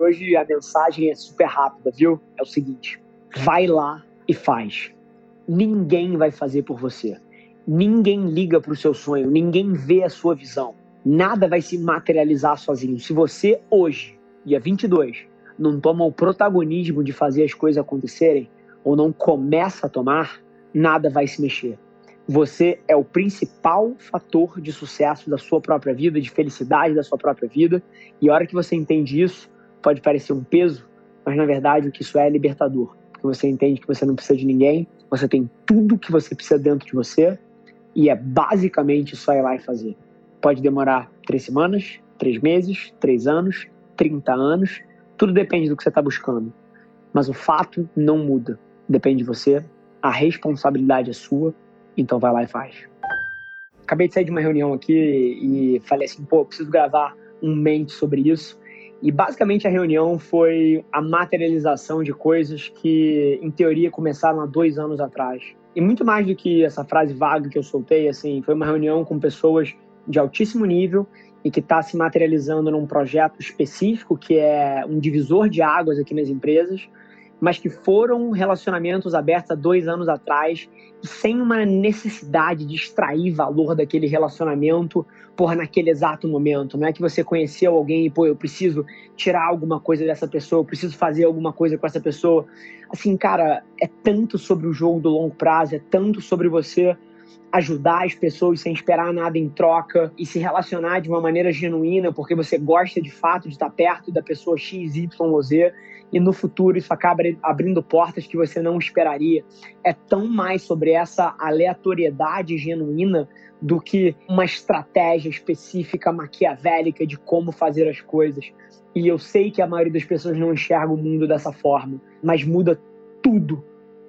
Hoje a mensagem é super rápida, viu? É o seguinte: vai lá e faz. Ninguém vai fazer por você. Ninguém liga para o seu sonho, ninguém vê a sua visão. Nada vai se materializar sozinho. Se você hoje, dia 22, não toma o protagonismo de fazer as coisas acontecerem, ou não começa a tomar, nada vai se mexer. Você é o principal fator de sucesso da sua própria vida, de felicidade da sua própria vida. E a hora que você entende isso, pode parecer um peso, mas na verdade o que isso é é libertador. Porque você entende que você não precisa de ninguém, você tem tudo que você precisa dentro de você e é basicamente só ir lá e fazer. Pode demorar três semanas, três meses, três anos, 30 anos, tudo depende do que você está buscando. Mas o fato não muda. Depende de você, a responsabilidade é sua, então vai lá e faz. Acabei de sair de uma reunião aqui e falei assim, pô, preciso gravar um mente sobre isso. E basicamente a reunião foi a materialização de coisas que, em teoria, começaram há dois anos atrás. E muito mais do que essa frase vaga que eu soltei, assim, foi uma reunião com pessoas de altíssimo nível e que está se materializando num projeto específico que é um divisor de águas aqui nas empresas, mas que foram relacionamentos abertos há dois anos atrás sem uma necessidade de extrair valor daquele relacionamento, porra, naquele exato momento. Não é que você conheceu alguém e, pô, eu preciso tirar alguma coisa dessa pessoa, eu preciso fazer alguma coisa com essa pessoa. Assim, cara, é tanto sobre o jogo do longo prazo, é tanto sobre você ajudar as pessoas sem esperar nada em troca e se relacionar de uma maneira genuína, porque você gosta de fato de estar perto da pessoa X, Y Z, e no futuro isso acaba abrindo portas que você não esperaria. É tão mais sobre essa aleatoriedade genuína do que uma estratégia específica maquiavélica de como fazer as coisas. E eu sei que a maioria das pessoas não enxerga o mundo dessa forma, mas muda tudo,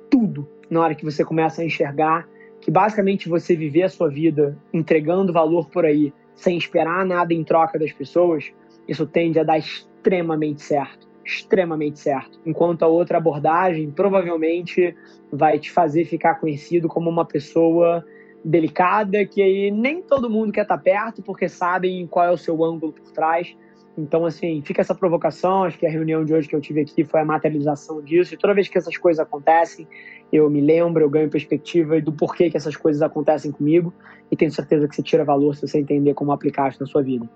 tudo na hora que você começa a enxergar que basicamente você viver a sua vida entregando valor por aí, sem esperar nada em troca das pessoas, isso tende a dar extremamente certo. Extremamente certo. Enquanto a outra abordagem provavelmente vai te fazer ficar conhecido como uma pessoa delicada, que aí nem todo mundo quer estar perto porque sabem qual é o seu ângulo por trás. Então, assim, fica essa provocação. Acho que a reunião de hoje que eu tive aqui foi a materialização disso. E toda vez que essas coisas acontecem, eu me lembro, eu ganho perspectiva do porquê que essas coisas acontecem comigo. E tenho certeza que você tira valor se você entender como aplicar isso na sua vida.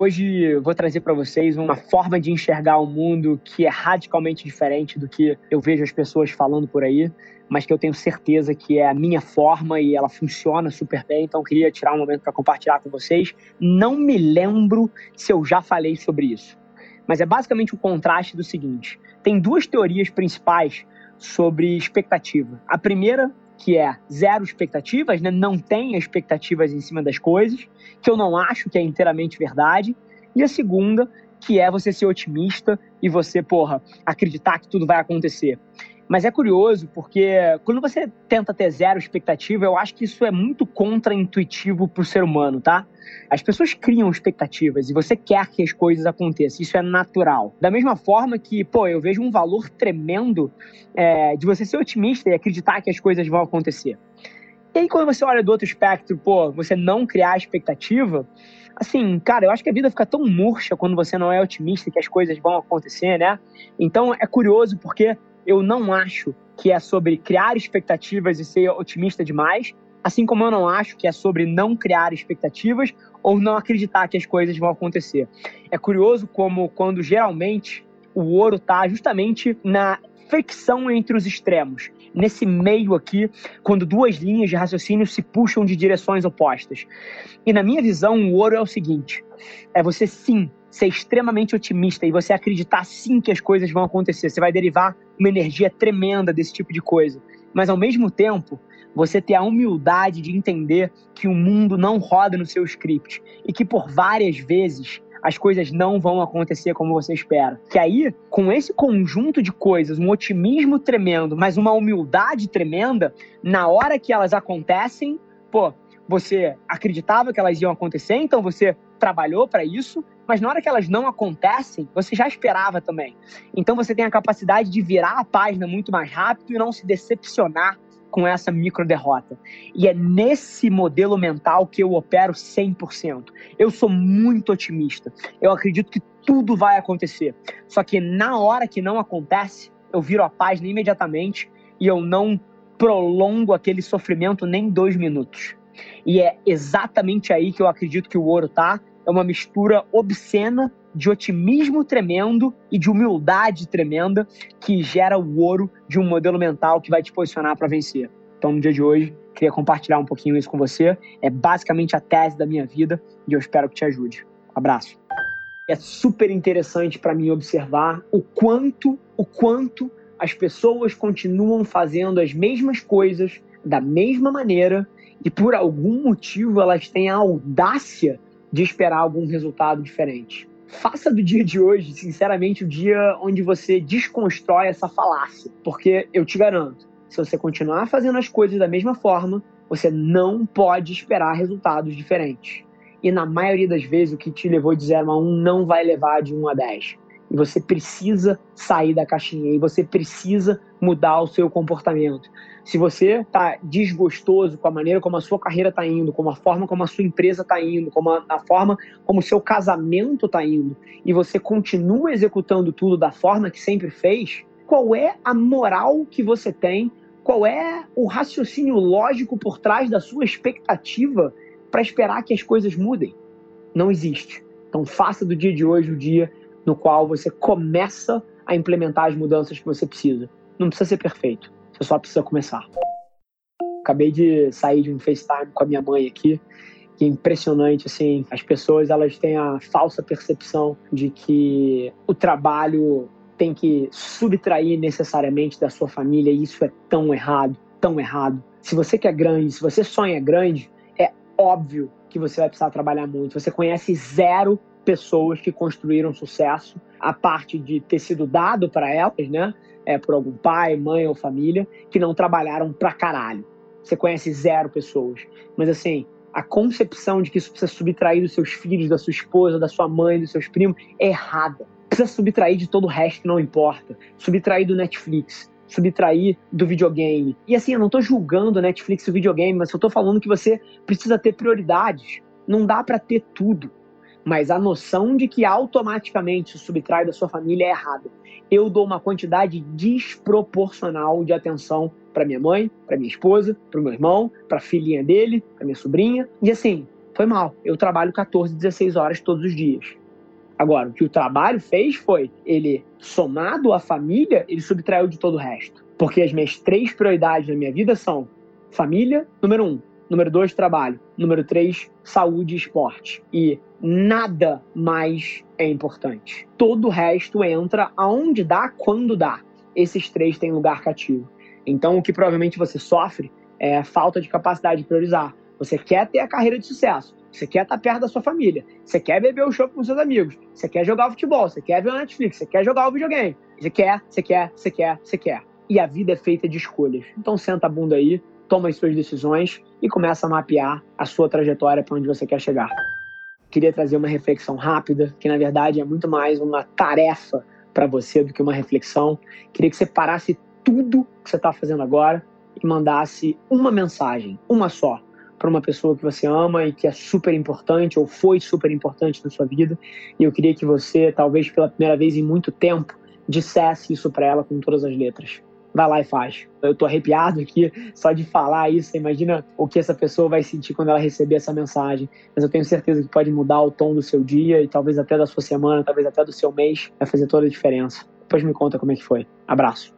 Hoje eu vou trazer para vocês uma forma de enxergar o mundo que é radicalmente diferente do que eu vejo as pessoas falando por aí, mas que eu tenho certeza que é a minha forma e ela funciona super bem. Então queria tirar um momento para compartilhar com vocês. Não me lembro se eu já falei sobre isso, mas é basicamente o contraste do seguinte: tem duas teorias principais sobre expectativa. A primeira que é zero expectativas, né? não tenha expectativas em cima das coisas, que eu não acho que é inteiramente verdade. E a segunda, que é você ser otimista e você, porra, acreditar que tudo vai acontecer. Mas é curioso porque quando você tenta ter zero expectativa, eu acho que isso é muito contra-intuitivo para o ser humano, tá? As pessoas criam expectativas e você quer que as coisas aconteçam, isso é natural. Da mesma forma que, pô, eu vejo um valor tremendo é, de você ser otimista e acreditar que as coisas vão acontecer. E aí, quando você olha do outro espectro, pô, você não criar expectativa, assim, cara, eu acho que a vida fica tão murcha quando você não é otimista que as coisas vão acontecer, né? Então é curioso porque eu não acho que é sobre criar expectativas e ser otimista demais, assim como eu não acho que é sobre não criar expectativas ou não acreditar que as coisas vão acontecer. É curioso como quando geralmente o ouro está justamente na fricção entre os extremos, nesse meio aqui, quando duas linhas de raciocínio se puxam de direções opostas. E na minha visão, o ouro é o seguinte: é você sim ser extremamente otimista e você acreditar sim que as coisas vão acontecer. Você vai derivar uma energia tremenda desse tipo de coisa. Mas ao mesmo tempo, você ter a humildade de entender que o mundo não roda no seu script e que por várias vezes as coisas não vão acontecer como você espera. Que aí, com esse conjunto de coisas, um otimismo tremendo, mas uma humildade tremenda, na hora que elas acontecem, pô, você acreditava que elas iam acontecer, então você trabalhou para isso, mas na hora que elas não acontecem, você já esperava também. Então você tem a capacidade de virar a página muito mais rápido e não se decepcionar com essa micro derrota. E é nesse modelo mental que eu opero 100%. Eu sou muito otimista. Eu acredito que tudo vai acontecer. Só que na hora que não acontece, eu viro a página imediatamente e eu não prolongo aquele sofrimento nem dois minutos. E é exatamente aí que eu acredito que o ouro tá. É uma mistura obscena de otimismo tremendo e de humildade tremenda que gera o ouro de um modelo mental que vai te posicionar para vencer. Então, no dia de hoje, queria compartilhar um pouquinho isso com você. É basicamente a tese da minha vida e eu espero que te ajude. Abraço. É super interessante para mim observar o quanto, o quanto as pessoas continuam fazendo as mesmas coisas da mesma maneira e por algum motivo elas têm a audácia de esperar algum resultado diferente. Faça do dia de hoje, sinceramente, o dia onde você desconstrói essa falácia. Porque eu te garanto, se você continuar fazendo as coisas da mesma forma, você não pode esperar resultados diferentes. E na maioria das vezes, o que te levou de 0 a 1 um não vai levar de 1 um a 10. E você precisa sair da caixinha e você precisa mudar o seu comportamento. Se você está desgostoso com a maneira como a sua carreira está indo, com a forma como a sua empresa está indo, com a, a, forma como o seu casamento está indo, e você continua executando tudo da forma que sempre fez, qual é a moral que você tem? Qual é o raciocínio lógico por trás da sua expectativa para esperar que as coisas mudem? Não existe. Então faça do dia de hoje o dia no qual você começa a implementar as mudanças que você precisa. Não precisa ser perfeito, você só precisa começar. Acabei de sair de um FaceTime com a minha mãe aqui, que é impressionante, assim, as pessoas elas têm a falsa percepção de que o trabalho tem que subtrair necessariamente da sua família, e isso é tão errado, tão errado. Se você quer grande, se você sonha grande, é óbvio que você vai precisar trabalhar muito. Você conhece zero pessoas que construíram sucesso, a parte de ter sido dado para elas, né? É, por algum pai, mãe ou família, que não trabalharam pra caralho. Você conhece zero pessoas. Mas assim, a concepção de que isso precisa subtrair dos seus filhos, da sua esposa, da sua mãe, dos seus primos, é errada. Precisa subtrair de todo o resto que não importa. Subtrair do Netflix, subtrair do videogame. E assim, eu não estou julgando Netflix e o videogame, mas eu estou falando que você precisa ter prioridades. Não dá para ter tudo mas a noção de que automaticamente se subtrai da sua família é errada. Eu dou uma quantidade desproporcional de atenção para minha mãe, para minha esposa, para o meu irmão, para a filhinha dele, para minha sobrinha. E assim, foi mal. Eu trabalho 14, 16 horas todos os dias. Agora, o que o trabalho fez foi, ele, somado à família, ele subtraiu de todo o resto. Porque as minhas três prioridades na minha vida são família, número um, Número dois, trabalho. Número três, saúde e esporte. E nada mais é importante. Todo o resto entra aonde dá, quando dá. Esses três têm lugar cativo. Então, o que provavelmente você sofre é falta de capacidade de priorizar. Você quer ter a carreira de sucesso, você quer estar perto da sua família, você quer beber o show com seus amigos, você quer jogar futebol, você quer ver o Netflix, você quer jogar o videogame. Você quer, você quer, você quer, você quer. E a vida é feita de escolhas. Então senta a bunda aí, toma as suas decisões e começa a mapear a sua trajetória para onde você quer chegar. Queria trazer uma reflexão rápida, que na verdade é muito mais uma tarefa para você do que uma reflexão. Queria que você parasse tudo que você está fazendo agora e mandasse uma mensagem, uma só, para uma pessoa que você ama e que é super importante ou foi super importante na sua vida. E eu queria que você, talvez pela primeira vez em muito tempo, dissesse isso para ela com todas as letras vai lá e faz. Eu tô arrepiado aqui só de falar isso. Você imagina o que essa pessoa vai sentir quando ela receber essa mensagem. Mas eu tenho certeza que pode mudar o tom do seu dia e talvez até da sua semana, talvez até do seu mês. Vai fazer toda a diferença. Depois me conta como é que foi. Abraço.